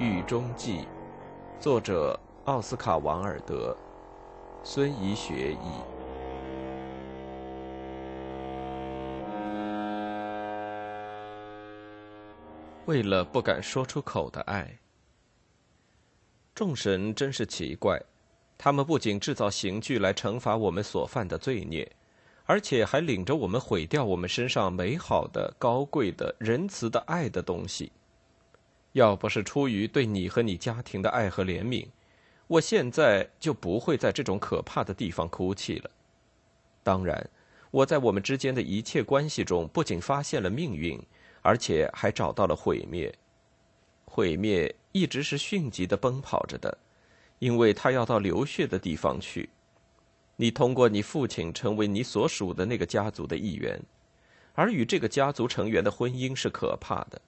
狱中记》，作者奥斯卡·王尔德，孙怡学译。为了不敢说出口的爱，众神真是奇怪，他们不仅制造刑具来惩罚我们所犯的罪孽。而且还领着我们毁掉我们身上美好的、高贵的、仁慈的爱的东西。要不是出于对你和你家庭的爱和怜悯，我现在就不会在这种可怕的地方哭泣了。当然，我在我们之间的一切关系中，不仅发现了命运，而且还找到了毁灭。毁灭一直是迅疾的奔跑着的，因为他要到流血的地方去。你通过你父亲成为你所属的那个家族的一员，而与这个家族成员的婚姻是可怕的，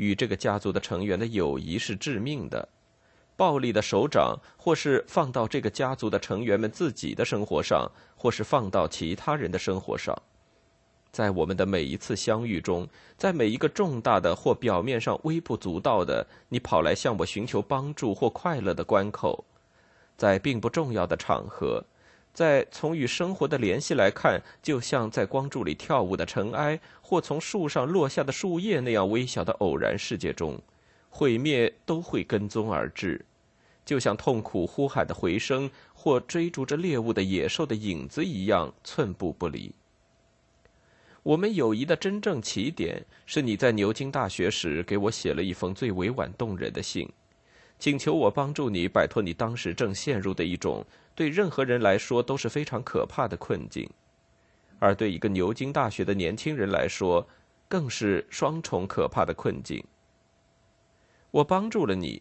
与这个家族的成员的友谊是致命的。暴力的手掌，或是放到这个家族的成员们自己的生活上，或是放到其他人的生活上，在我们的每一次相遇中，在每一个重大的或表面上微不足道的你跑来向我寻求帮助或快乐的关口，在并不重要的场合。在从与生活的联系来看，就像在光柱里跳舞的尘埃，或从树上落下的树叶那样微小的偶然世界中，毁灭都会跟踪而至，就像痛苦呼喊的回声，或追逐着猎物的野兽的影子一样，寸步不离。我们友谊的真正起点，是你在牛津大学时给我写了一封最委婉动人的信。请求我帮助你摆脱你当时正陷入的一种对任何人来说都是非常可怕的困境，而对一个牛津大学的年轻人来说，更是双重可怕的困境。我帮助了你，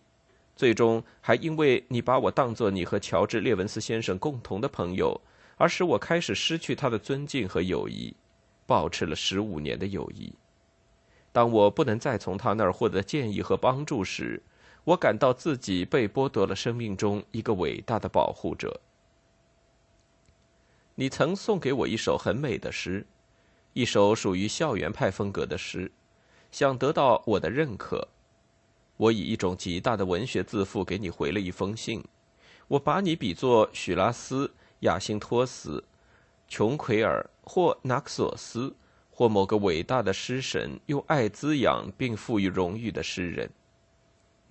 最终还因为你把我当作你和乔治·列文斯先生共同的朋友，而使我开始失去他的尊敬和友谊，保持了十五年的友谊。当我不能再从他那儿获得建议和帮助时，我感到自己被剥夺了生命中一个伟大的保护者。你曾送给我一首很美的诗，一首属于校园派风格的诗，想得到我的认可。我以一种极大的文学自负给你回了一封信。我把你比作许拉斯、亚辛托斯、琼奎尔或纳克索斯，或某个伟大的诗神，用爱滋养并赋予荣誉的诗人。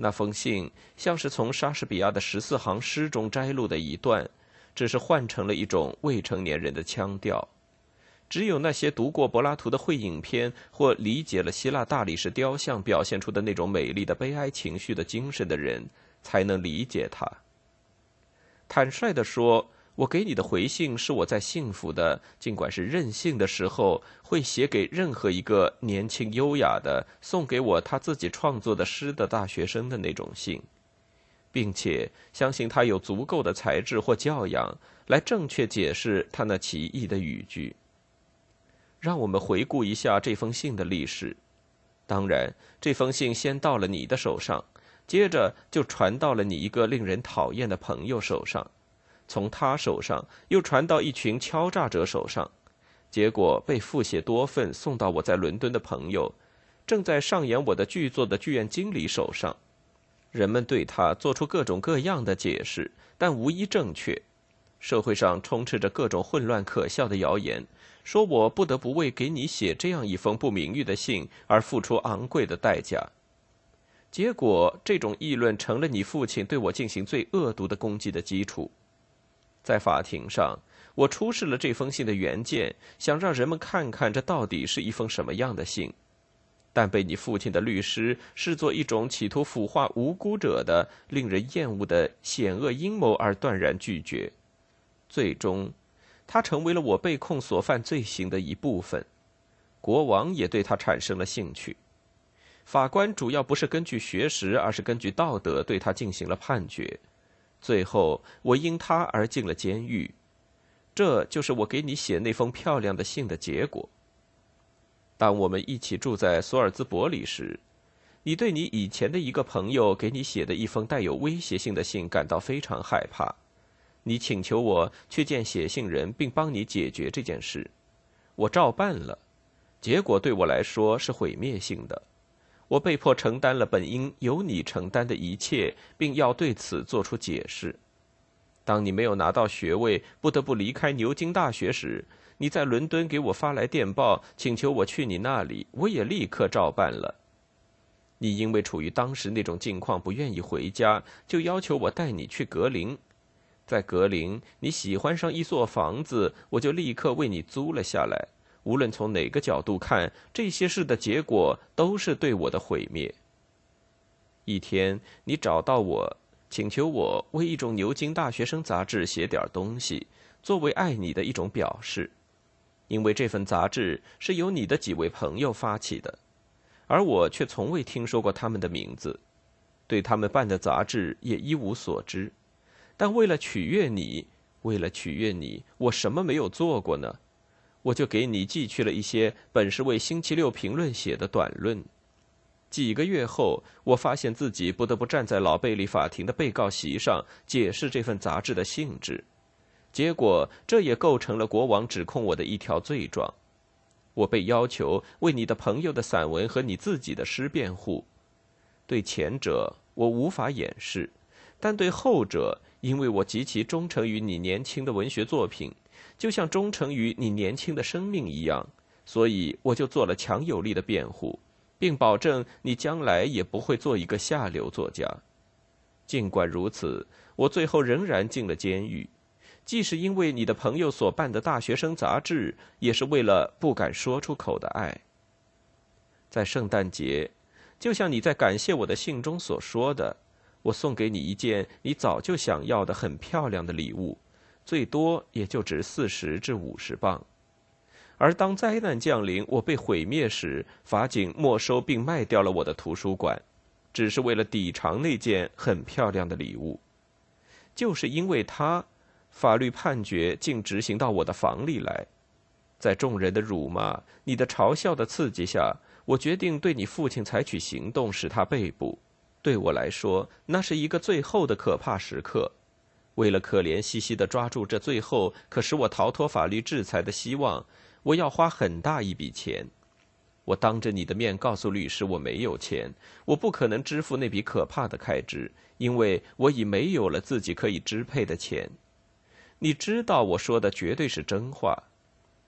那封信像是从莎士比亚的十四行诗中摘录的一段，只是换成了一种未成年人的腔调。只有那些读过柏拉图的会影片或理解了希腊大理石雕像表现出的那种美丽的悲哀情绪的精神的人，才能理解他。坦率地说。我给你的回信是我在幸福的，尽管是任性的时候，会写给任何一个年轻优雅的、送给我他自己创作的诗的大学生的那种信，并且相信他有足够的才智或教养来正确解释他那奇异的语句。让我们回顾一下这封信的历史。当然，这封信先到了你的手上，接着就传到了你一个令人讨厌的朋友手上。从他手上又传到一群敲诈者手上，结果被复写多份送到我在伦敦的朋友，正在上演我的剧作的剧院经理手上。人们对他做出各种各样的解释，但无一正确。社会上充斥着各种混乱可笑的谣言，说我不得不为给你写这样一封不名誉的信而付出昂贵的代价。结果，这种议论成了你父亲对我进行最恶毒的攻击的基础。在法庭上，我出示了这封信的原件，想让人们看看这到底是一封什么样的信，但被你父亲的律师视作一种企图腐化无辜者的、令人厌恶的险恶阴谋而断然拒绝。最终，他成为了我被控所犯罪行的一部分。国王也对他产生了兴趣。法官主要不是根据学识，而是根据道德对他进行了判决。最后，我因他而进了监狱，这就是我给你写那封漂亮的信的结果。当我们一起住在索尔兹伯里时，你对你以前的一个朋友给你写的一封带有威胁性的信感到非常害怕，你请求我去见写信人并帮你解决这件事，我照办了，结果对我来说是毁灭性的。我被迫承担了本应由你承担的一切，并要对此做出解释。当你没有拿到学位，不得不离开牛津大学时，你在伦敦给我发来电报，请求我去你那里，我也立刻照办了。你因为处于当时那种境况，不愿意回家，就要求我带你去格林。在格林，你喜欢上一座房子，我就立刻为你租了下来。无论从哪个角度看，这些事的结果都是对我的毁灭。一天，你找到我，请求我为一种牛津大学生杂志写点东西，作为爱你的一种表示，因为这份杂志是由你的几位朋友发起的。而我却从未听说过他们的名字，对他们办的杂志也一无所知。但为了取悦你，为了取悦你，我什么没有做过呢？我就给你寄去了一些本是为《星期六评论》写的短论。几个月后，我发现自己不得不站在老贝利法庭的被告席上解释这份杂志的性质，结果这也构成了国王指控我的一条罪状。我被要求为你的朋友的散文和你自己的诗辩护，对前者我无法掩饰，但对后者，因为我极其忠诚于你年轻的文学作品，就像忠诚于你年轻的生命一样，所以我就做了强有力的辩护，并保证你将来也不会做一个下流作家。尽管如此，我最后仍然进了监狱。既是因为你的朋友所办的大学生杂志，也是为了不敢说出口的爱。在圣诞节，就像你在感谢我的信中所说的，我送给你一件你早就想要的很漂亮的礼物，最多也就值四十至五十磅。而当灾难降临，我被毁灭时，法警没收并卖掉了我的图书馆，只是为了抵偿那件很漂亮的礼物。就是因为他。法律判决竟执行到我的房里来，在众人的辱骂、你的嘲笑的刺激下，我决定对你父亲采取行动，使他被捕。对我来说，那是一个最后的可怕时刻。为了可怜兮兮地抓住这最后可使我逃脱法律制裁的希望，我要花很大一笔钱。我当着你的面告诉律师，我没有钱，我不可能支付那笔可怕的开支，因为我已没有了自己可以支配的钱。你知道我说的绝对是真话，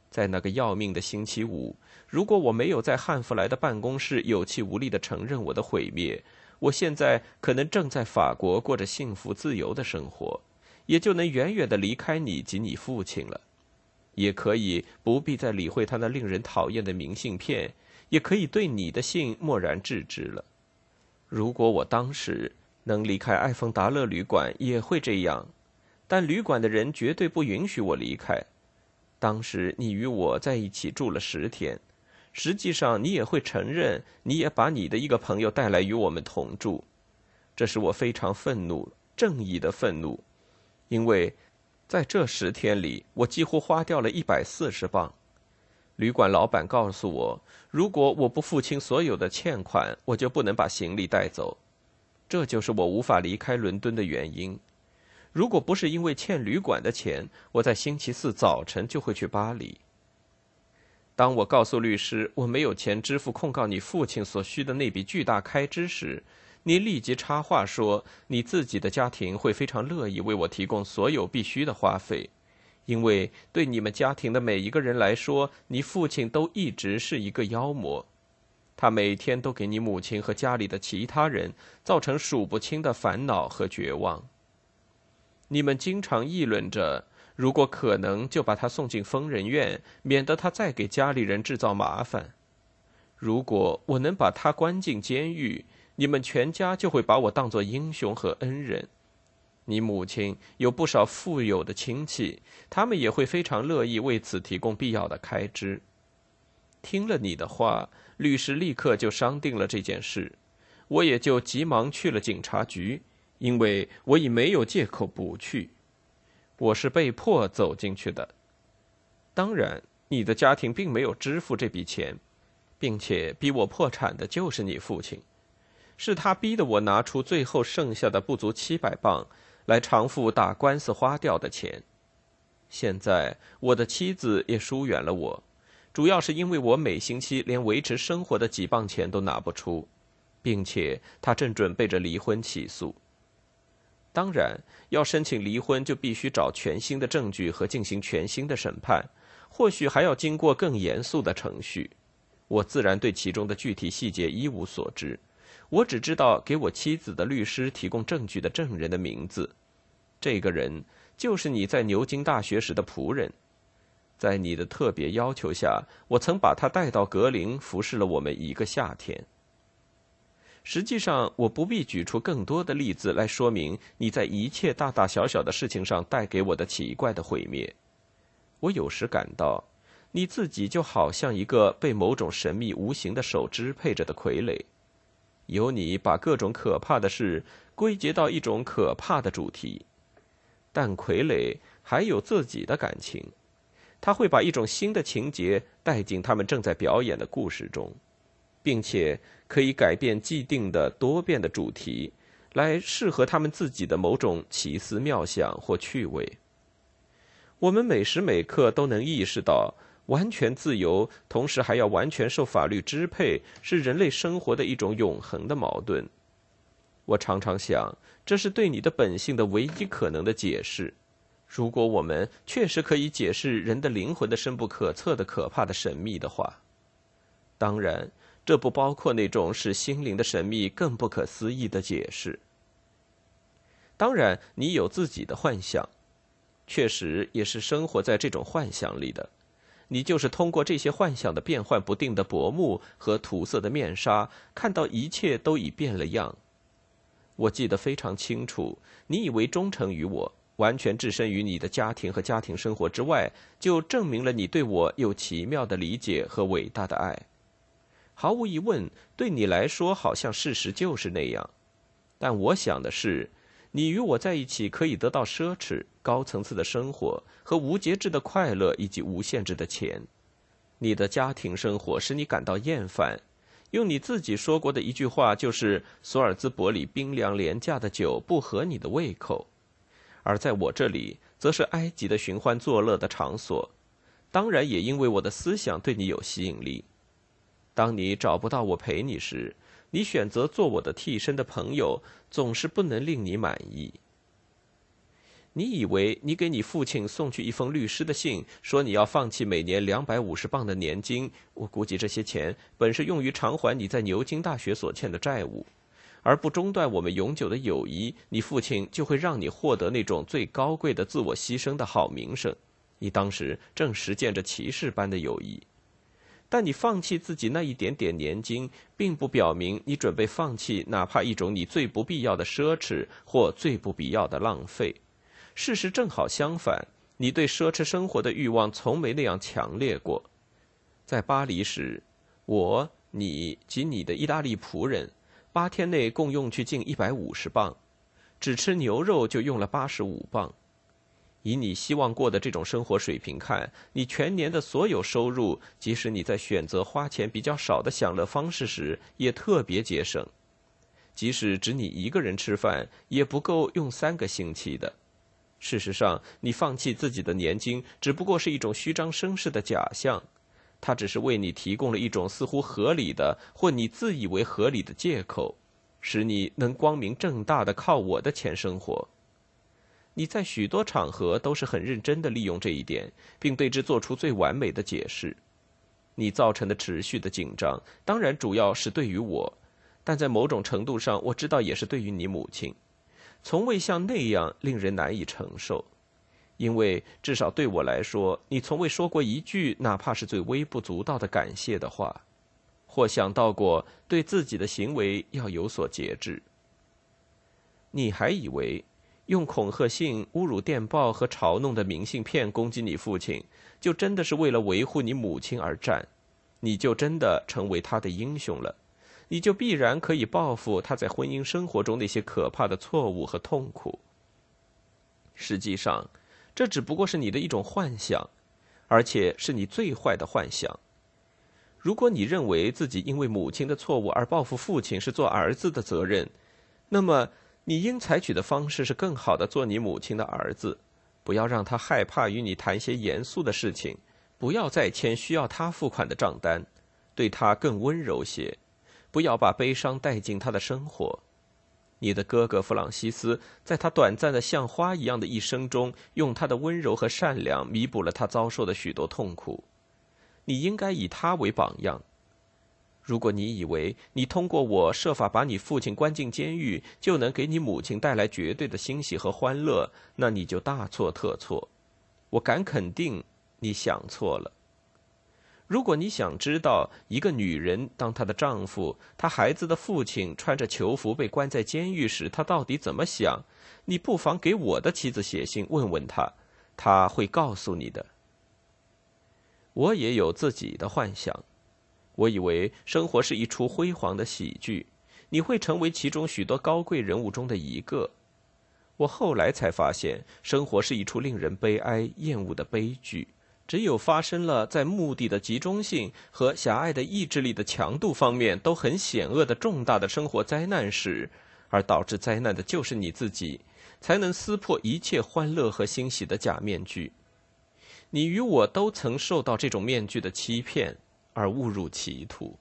在那个要命的星期五，如果我没有在汉弗莱的办公室有气无力地承认我的毁灭，我现在可能正在法国过着幸福自由的生活，也就能远远地离开你及你父亲了，也可以不必再理会他那令人讨厌的明信片，也可以对你的信漠然置之了。如果我当时能离开艾丰达勒旅馆，也会这样。但旅馆的人绝对不允许我离开。当时你与我在一起住了十天，实际上你也会承认，你也把你的一个朋友带来与我们同住。这使我非常愤怒，正义的愤怒，因为在这十天里，我几乎花掉了一百四十磅。旅馆老板告诉我，如果我不付清所有的欠款，我就不能把行李带走。这就是我无法离开伦敦的原因。如果不是因为欠旅馆的钱，我在星期四早晨就会去巴黎。当我告诉律师我没有钱支付控告你父亲所需的那笔巨大开支时，你立即插话说，你自己的家庭会非常乐意为我提供所有必须的花费，因为对你们家庭的每一个人来说，你父亲都一直是一个妖魔，他每天都给你母亲和家里的其他人造成数不清的烦恼和绝望。你们经常议论着，如果可能，就把他送进疯人院，免得他再给家里人制造麻烦。如果我能把他关进监狱，你们全家就会把我当作英雄和恩人。你母亲有不少富有的亲戚，他们也会非常乐意为此提供必要的开支。听了你的话，律师立刻就商定了这件事，我也就急忙去了警察局。因为我已没有借口不去，我是被迫走进去的。当然，你的家庭并没有支付这笔钱，并且逼我破产的就是你父亲，是他逼得我拿出最后剩下的不足七百磅来偿付打官司花掉的钱。现在我的妻子也疏远了我，主要是因为我每星期连维持生活的几磅钱都拿不出。并且他正准备着离婚起诉。当然，要申请离婚，就必须找全新的证据和进行全新的审判，或许还要经过更严肃的程序。我自然对其中的具体细节一无所知，我只知道给我妻子的律师提供证据的证人的名字。这个人就是你在牛津大学时的仆人，在你的特别要求下，我曾把他带到格林服侍了我们一个夏天。实际上，我不必举出更多的例子来说明你在一切大大小小的事情上带给我的奇怪的毁灭。我有时感到，你自己就好像一个被某种神秘无形的手支配着的傀儡，由你把各种可怕的事归结到一种可怕的主题。但傀儡还有自己的感情，他会把一种新的情节带进他们正在表演的故事中。并且可以改变既定的多变的主题，来适合他们自己的某种奇思妙想或趣味。我们每时每刻都能意识到，完全自由，同时还要完全受法律支配，是人类生活的一种永恒的矛盾。我常常想，这是对你的本性的唯一可能的解释。如果我们确实可以解释人的灵魂的深不可测的可怕的神秘的话，当然。这不包括那种使心灵的神秘更不可思议的解释。当然，你有自己的幻想，确实也是生活在这种幻想里的。你就是通过这些幻想的变幻不定的薄幕和涂色的面纱，看到一切都已变了样。我记得非常清楚，你以为忠诚于我，完全置身于你的家庭和家庭生活之外，就证明了你对我有奇妙的理解和伟大的爱。毫无疑问，对你来说，好像事实就是那样。但我想的是，你与我在一起可以得到奢侈、高层次的生活和无节制的快乐，以及无限制的钱。你的家庭生活使你感到厌烦。用你自己说过的一句话，就是索尔兹伯里冰凉廉价的酒不合你的胃口。而在我这里，则是埃及的寻欢作乐的场所。当然，也因为我的思想对你有吸引力。当你找不到我陪你时，你选择做我的替身的朋友，总是不能令你满意。你以为你给你父亲送去一封律师的信，说你要放弃每年两百五十磅的年金，我估计这些钱本是用于偿还你在牛津大学所欠的债务，而不中断我们永久的友谊，你父亲就会让你获得那种最高贵的自我牺牲的好名声。你当时正实践着骑士般的友谊。但你放弃自己那一点点年金，并不表明你准备放弃哪怕一种你最不必要的奢侈或最不必要的浪费。事实正好相反，你对奢侈生活的欲望从没那样强烈过。在巴黎时，我、你及你的意大利仆人，八天内共用去近一百五十磅，只吃牛肉就用了八十五磅。以你希望过的这种生活水平看，你全年的所有收入，即使你在选择花钱比较少的享乐方式时，也特别节省。即使只你一个人吃饭，也不够用三个星期的。事实上，你放弃自己的年金，只不过是一种虚张声势的假象，它只是为你提供了一种似乎合理的或你自以为合理的借口，使你能光明正大的靠我的钱生活。你在许多场合都是很认真的利用这一点，并对之做出最完美的解释。你造成的持续的紧张，当然主要是对于我，但在某种程度上，我知道也是对于你母亲，从未像那样令人难以承受。因为至少对我来说，你从未说过一句哪怕是最微不足道的感谢的话，或想到过对自己的行为要有所节制。你还以为？用恐吓信、侮辱电报和嘲弄的明信片攻击你父亲，就真的是为了维护你母亲而战，你就真的成为他的英雄了，你就必然可以报复他在婚姻生活中那些可怕的错误和痛苦。实际上，这只不过是你的一种幻想，而且是你最坏的幻想。如果你认为自己因为母亲的错误而报复父亲是做儿子的责任，那么。你应采取的方式是更好的做你母亲的儿子，不要让他害怕与你谈些严肃的事情，不要再签需要他付款的账单，对他更温柔些，不要把悲伤带进他的生活。你的哥哥弗朗西斯在他短暂的像花一样的一生中，用他的温柔和善良弥补了他遭受的许多痛苦。你应该以他为榜样。如果你以为你通过我设法把你父亲关进监狱，就能给你母亲带来绝对的欣喜和欢乐，那你就大错特错。我敢肯定，你想错了。如果你想知道一个女人当她的丈夫、她孩子的父亲穿着囚服被关在监狱时，她到底怎么想，你不妨给我的妻子写信问问她，她会告诉你的。我也有自己的幻想，我以为生活是一出辉煌的喜剧，你会成为其中许多高贵人物中的一个。我后来才发现，生活是一出令人悲哀、厌恶的悲剧。只有发生了在目的的集中性和狭隘的意志力的强度方面都很险恶的重大的生活灾难时，而导致灾难的就是你自己，才能撕破一切欢乐和欣喜的假面具。你与我都曾受到这种面具的欺骗，而误入歧途。